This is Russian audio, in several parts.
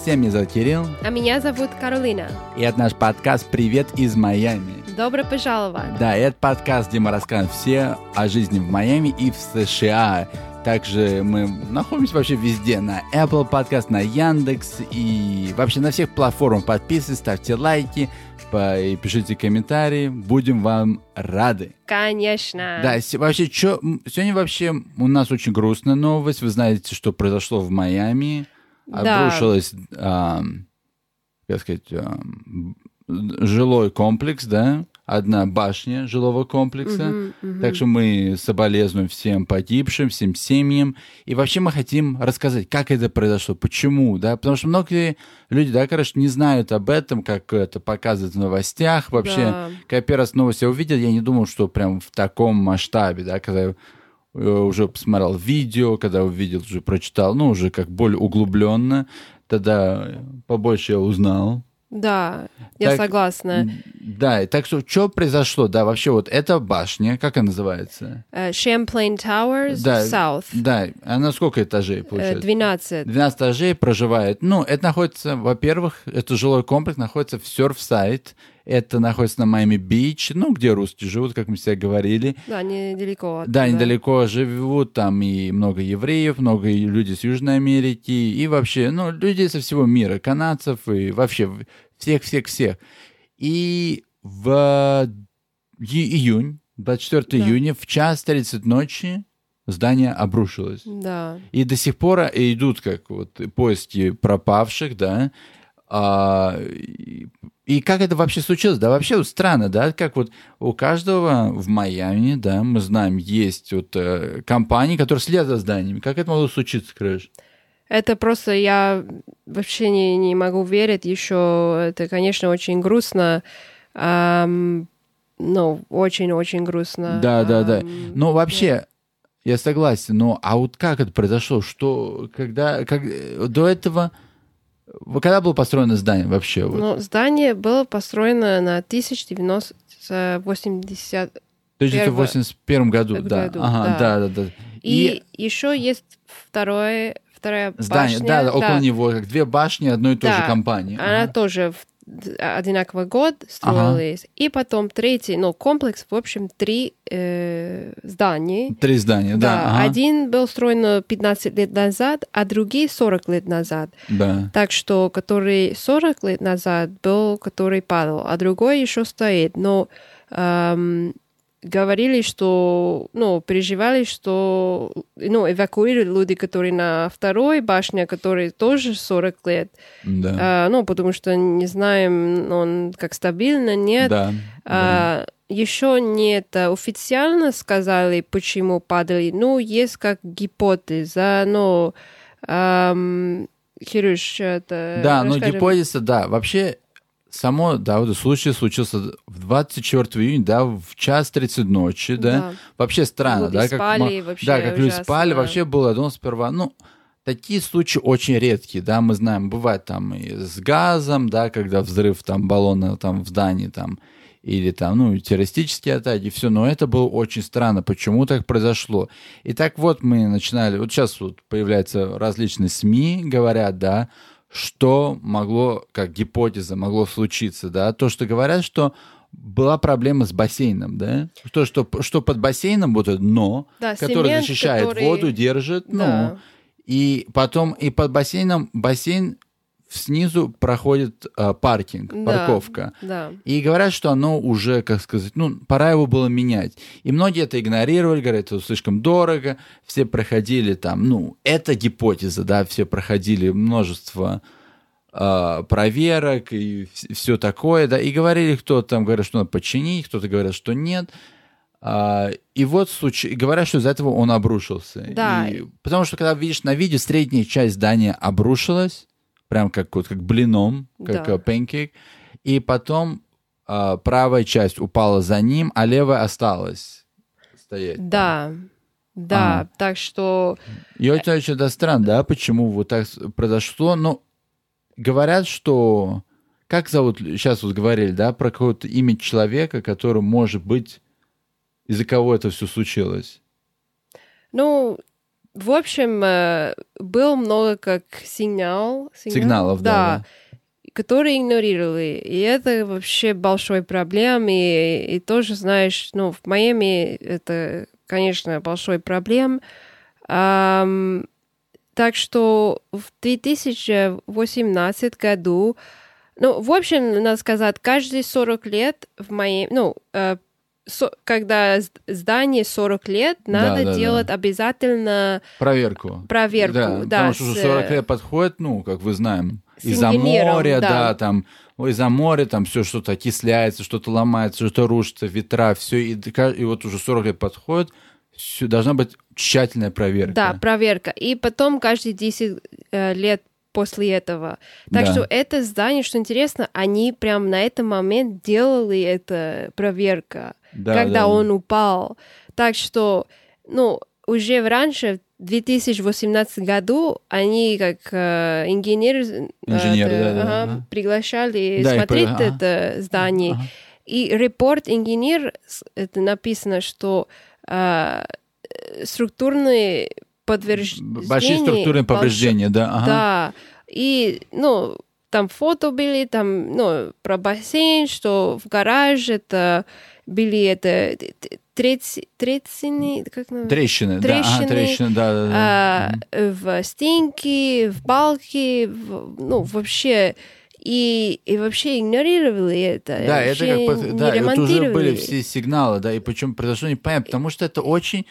Всем меня зовут Кирилл. А меня зовут Каролина. И это наш подкаст «Привет из Майами». Добро пожаловать! Да, это подкаст, где мы рассказываем все о жизни в Майами и в США. Также мы находимся вообще везде, на Apple Podcast, на Яндекс и вообще на всех платформах. Подписывайтесь, ставьте лайки и пишите комментарии. Будем вам рады. Конечно. Да, вообще, чё, сегодня вообще у нас очень грустная новость. Вы знаете, что произошло в Майами. Да. Обрушилось, а, как сказать, а, жилой комплекс, да? одна башня жилого комплекса. Мгм. Так что мы соболезнуем всем погибшим, всем семьям. И вообще мы хотим рассказать, как это произошло, почему, да, потому что многие люди, да, короче, не знают об этом, как это показывают в новостях. Вообще, Да. когда я первый раз новости увидел, я не думал, что прям в таком масштабе, да, когда уже посмотрел видео, когда увидел, уже прочитал, ну, уже как более углубленно, тогда побольше я узнал. Да, я Так, согласна. Да, и так что, что произошло? Да, вообще вот эта башня, как она называется? Э, Champlain Towers Да, South. Да, она сколько этажей Э, получается? 12. 12 этажей проживает. Ну, это находится, во-первых, это жилой комплекс находится в Surfside. Это находится на Майами-Бич, ну, где русские живут, как мы всегда говорили. Да, недалеко. Да, оттуда. недалеко живут там и много евреев, много людей с Южной Америки, и вообще, ну, людей со всего мира, канадцев и вообще всех-всех-всех. И в июнь, 24 Да. июня, в час 30 ночи здание обрушилось. Да. И до сих пор идут как вот поиски пропавших, да. А, и, как это вообще случилось? Да, вообще вот странно, да, как вот у каждого в Майами, да, мы знаем, есть вот э, компании, которые следят за зданиями. Как это могло случиться, Крэш? Это просто я вообще не, не могу верить еще. Это, конечно, очень грустно. Ам, ну, очень-очень грустно. Да, да, да. Ам, Но вообще, я согласен, но а вот как это произошло? Что, когда, как, э, до этого, когда было построено здание вообще? Вот? Ну, здание было построено на 1980 То есть это в первое- 81 году, да. году, ага, да, да. да, да. И, еще есть второе, вторая Здание, башня. да, да, около него, как две башни одной и той же Да. компании. Она Ага. тоже в одинаковый год строилась. И потом третий, ну, комплекс, в общем, три э, здания. Три здания, да. Да, ага. один был строен 15 лет назад, а другие 40 лет назад. Да. Так что, который 40 лет назад был, который падал, а другой еще стоит. Но эм, говорили, что, ну, переживали, что, ну, эвакуировали люди, которые на второй башне, которые тоже 40 лет. Да. А, ну, потому что не знаем, он как стабильно, нет. Да. А, Еще не это официально сказали, почему падали. Ну, есть как гипотеза, но ам, Кирюш, это... Да, но расскажем. гипотеза, да. Вообще, само, да, вот случай случился в 24 июня, да, в час 30 ночи, да. Да. Вообще странно, Люди да. Как, спали вообще да, как люди спали, вообще было, думал сперва, ну, такие случаи очень редкие, да, мы знаем, бывает там и с газом, да, когда взрыв там баллона там в здании там, или там, ну, террористические атаки, все, но это было очень странно, почему так произошло. И так вот мы начинали, вот сейчас вот появляются различные СМИ, говорят, да, что могло, как гипотеза, могло случиться, да, то, что говорят, что была проблема с бассейном, да, то, что, что под бассейном вот это дно, Да, которое цемент, защищает который- воду, держит, Да. ну, и потом и под бассейном, бассейн снизу проходит а, паркинг, Да. парковка. Да. И говорят, что оно уже, как сказать, ну, пора его было менять. И многие это игнорировали, говорят, это слишком дорого. Все проходили там, ну, это гипотеза, да, все проходили множество а, проверок и все такое, да, и говорили, кто там говорит, что надо починить, кто-то говорит, что нет. А, и вот случай, говорят, что из-за этого он обрушился. Да. И- потому что когда видишь на видео, средняя часть здания обрушилась, прям как, вот, как блином, как Да. э, панкейк, и потом а, правая часть упала за ним, а левая осталась стоять. Да. Да, Ага. так что И это очень да, странно, да, почему вот так произошло. Но говорят, что... Как зовут, сейчас вот говорили, да, про какое-то имя человека, который, может быть, из-за кого это все случилось. Ну, в общем, э, был много как сигнал, сигнал Сигналов, да, да. которые игнорировали. И это вообще большой проблем. И, и тоже, знаешь, ну, в Майами это, конечно, большой проблем. Ам, так что в 2018 году, ну, в общем, надо сказать, каждые 40 лет в Майами, ну, э, со- когда здание 40 лет, надо да, делать да. обязательно Проверку. проверку. Да, Да, потому что уже с, 40 лет подходит, ну, как вы знаем, с из-за моря, да. да. там, из-за моря там все что-то окисляется, что-то ломается, что-то рушится, ветра, все, и, и вот уже 40 лет подходит, всё- должна быть тщательная проверка. Да, проверка. И потом каждые 10 э, лет после этого. Так Да. что это здание, что интересно, они прям на этот момент делали это проверка, Да, когда да, он упал. Так что, ну, уже раньше, в 2018 году, они как э, инженеры, э, Инженеры, это, да, да, ага, ага. приглашали Да, смотреть ага. это здание. Ага. И репорт инженер, это написано, что э, э, структурные подтверждения... Большие структурные повреждения, да. ага. Да. И, ну, там фото были, там, ну, про бассейн, что в гараже это были это трец- трещины, как называется? Трещины, да, ага, Трещины, трещины, да, да, да. а, в стенки, в балки, в- ну, вообще... И, и вообще игнорировали это. Да, это как под- да, вот уже были все сигналы, да, и причем произошло непонятно, потому что это очень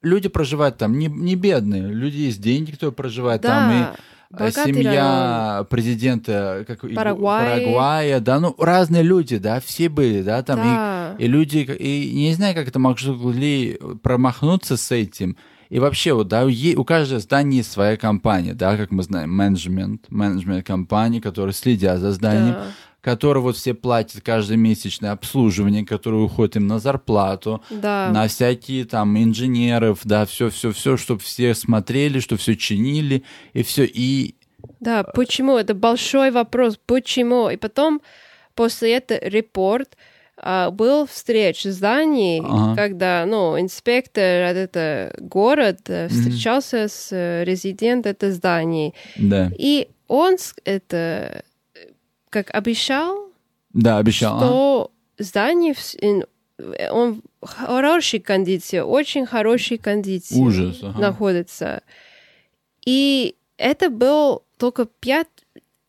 люди проживают там не, не бедные, люди есть деньги, кто проживает там, и Да, богатый семья президента как, и- Парагвай. Парагвая, да, ну разные люди, да, все были, да, там Да. и, и люди, и не знаю, как это могли промахнуться с этим. И вообще, вот, да, е- у каждого здания есть своя компания, да, как мы знаем, менеджмент, менеджмент компании, которые следят за зданием, Да. Которые вот все платят каждомесячное обслуживание, которое уходит им на зарплату, Да. на всякие там инженеров, да, все-все-все, чтобы все смотрели, что все чинили, и все, и Да, почему? Это большой вопрос. Почему? И потом, после этого репорт а, был встреч в здании, Ага. когда, ну, инспектор от этого город э, встречался с э, резидентом этого здания. да, И он это как обещал, да, обещал. что здание в он в хорошей кондиции, очень хорошей кондиции Ужас, ага. находится. И это был только пять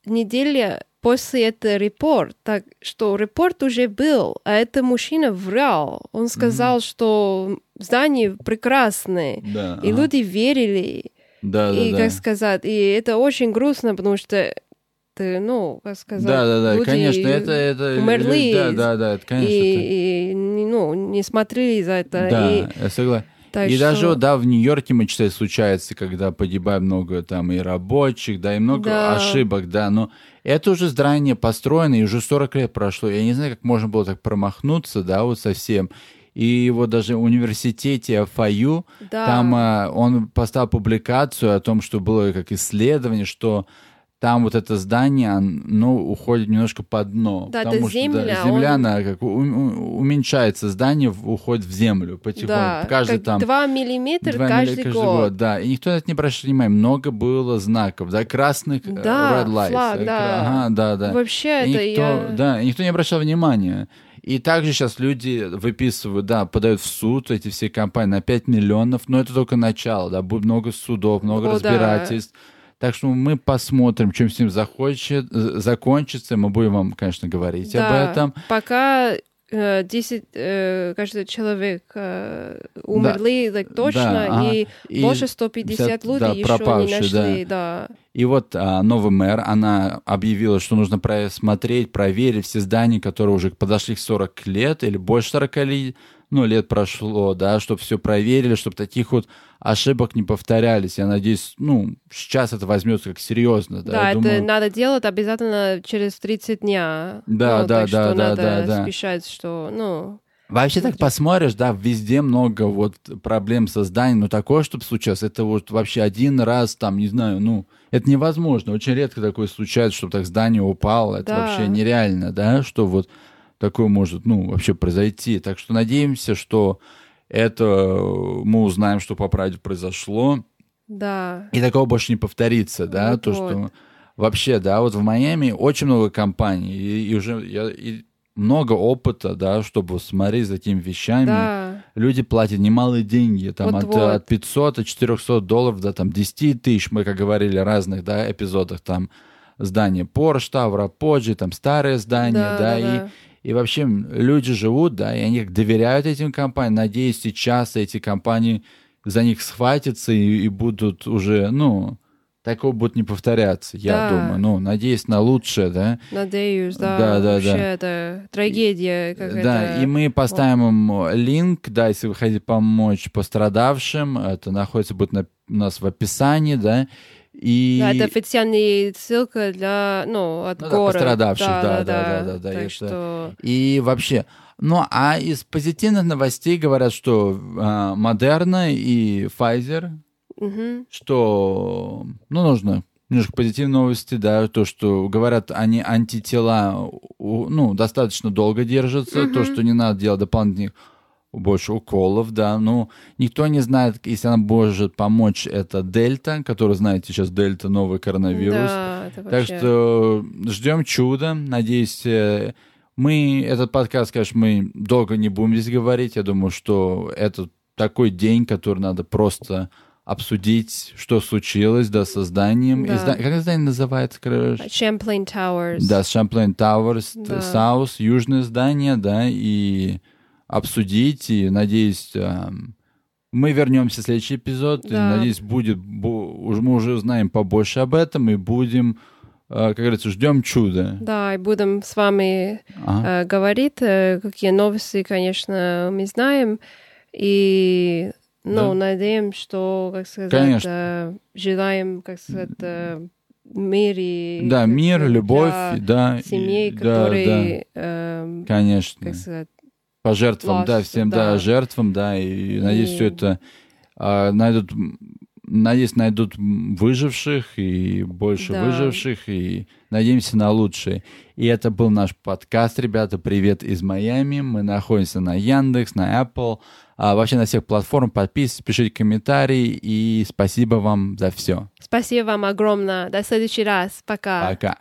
недель после этого репорт. Так что репорт уже был, а это мужчина врал. Он сказал, что здание прекрасное. Да, И ага. люди верили. да, и, да, как да. сказать, и это очень грустно, потому что ну, как сказать, Да, да, да, люди конечно, это, это умерли. Да, да, да, это, конечно, это- и, и, не- ну, не смотрели за это. да, и, я согласен. так и что- даже, да, в Нью-Йорке, мы читали, случается, когда погибает много там и рабочих, да, и много Да. ошибок, да, но это уже здание построено, и уже 40 лет прошло. Я не знаю, как можно было так промахнуться, да, вот совсем. И вот даже в университете ФАЮ, Да. там а, он поставил публикацию о том, что было как исследование, что там вот это здание, он, ну, уходит немножко под дно. Да, это потому что, земля, земля, он- она как уменьшается, здание уходит в землю потихоньку. да, Каждый как там 2 миллиметра Два каждый, милли- год. Да, и никто на это не обращал внимания. Много было знаков, да, красных э, Да, red lights. флаг, э, да. Ага, да, да. Вообще И это никто, я... Да, и никто не обращал внимания. И также сейчас люди выписывают, да, подают в суд эти все компании на 5 миллионов, но это только начало, да, будет много судов, много О, да. Так что мы посмотрим, чем с ним захочет, закончится. Мы будем вам, конечно, говорить Да, об этом. Пока э, 10, э, каждый человек э, умерли так точно, ага. и, И больше 150 людей да, еще пропавшие, не да. нашли. Да. И вот а, новый мэр, она объявила, что нужно просмотреть, проверить все здания, которые уже подошли к 40 лет или больше 40 лет, ну, лет прошло, да, чтобы все проверили, чтобы таких вот ошибок не повторялись. Я надеюсь, ну, сейчас это возьмется как серьезно, да, Да, я это думаю. надо делать обязательно через 30 дня. Да, Ну, да, так что да, да, надо да, да. спешать, что, ну... Вообще так Смотри. посмотришь, да, везде много вот проблем со зданием, но такое, чтобы случилось, это вот вообще один раз, там, не знаю, ну, это невозможно. Очень редко такое случается, чтобы так здание упало. Это Да. вообще нереально, да, что вот такое может, ну, вообще произойти. Так что надеемся, что это мы узнаем, что по правде произошло. Да. И такого больше не повторится, да, Вот, то, вот. что вообще, да, вот в Майами очень много компаний, и, и уже я, и много опыта, да, чтобы смотреть за такими вещами. Да. Люди платят немалые деньги, там от, Вот-вот. от 500 от 400 долларов до там 10 тысяч, мы, как говорили, в разных, да, эпизодах, там здание Porsche, Тавра, Поджи, там старое здание, да, Да, да, и, да. И вообще люди живут, да, и они доверяют этим компаниям. Надеюсь, сейчас эти компании за них схватятся и, и будут уже, ну, такого будет не повторяться, я Да. думаю. Ну, надеюсь на лучшее, да. Надеюсь, да. Да, да, Вообще да. это трагедия какая-то. Да, и мы поставим им линк, да, если вы хотите помочь пострадавшим, это находится будет на- у нас в описании, да. И Да, это официальная ссылка для, ну, от Ну да, города. пострадавших, да, да, да, да, да, Так это- что, И вообще, ну а из позитивных новостей говорят, что а, Модерна и Pfizer, мгм, что, ну, нужно немножко позитивные новости, да, то, что говорят, они антитела, ну, достаточно долго держатся, то, Мгм. что не надо делать дополнительных больше уколов, да, ну, никто не знает, если она может помочь, это дельта, который, знаете, сейчас дельта, новый коронавирус, Да, это так вообще... что ждем чуда. Надеюсь, э, мы этот подкаст, конечно, мы долго не будем здесь говорить. Я думаю, что это такой день, который надо просто обсудить, что случилось, да, с созданием. Да. Изда- Как издание называется? короче? Champlain Towers. Да, Champlain Towers, Да. South, южное здание, да, и обсудить, и надеюсь, эм, мы вернемся в следующий эпизод, и Да. надеюсь, будет, мы уже узнаем побольше об этом, и будем, э, как говорится, ждем чуда. Да, и будем с вами Ага. э, говорить, э, какие новости, конечно, мы знаем. И, ну, Да. надеемся, что, как сказать, Конечно. э, желаем, как сказать, э, мир и... Да, мир, любовь, да. и- семей, да, которые, эм, да, конечно. как сказать, По жертвам, да, Lost, всем, да, да. жертвам, да, и, надеюсь, И- все это а, найдут, надеюсь, найдут выживших и больше Да. выживших, и надеемся на лучшее. И это был наш подкаст, ребята, привет из Майами, мы находимся на Яндекс, на Apple, а, вообще на всех платформах, подписывайтесь, пишите комментарии, и спасибо вам за все. спасибо вам огромное. До следующий раз. Пока. Пока.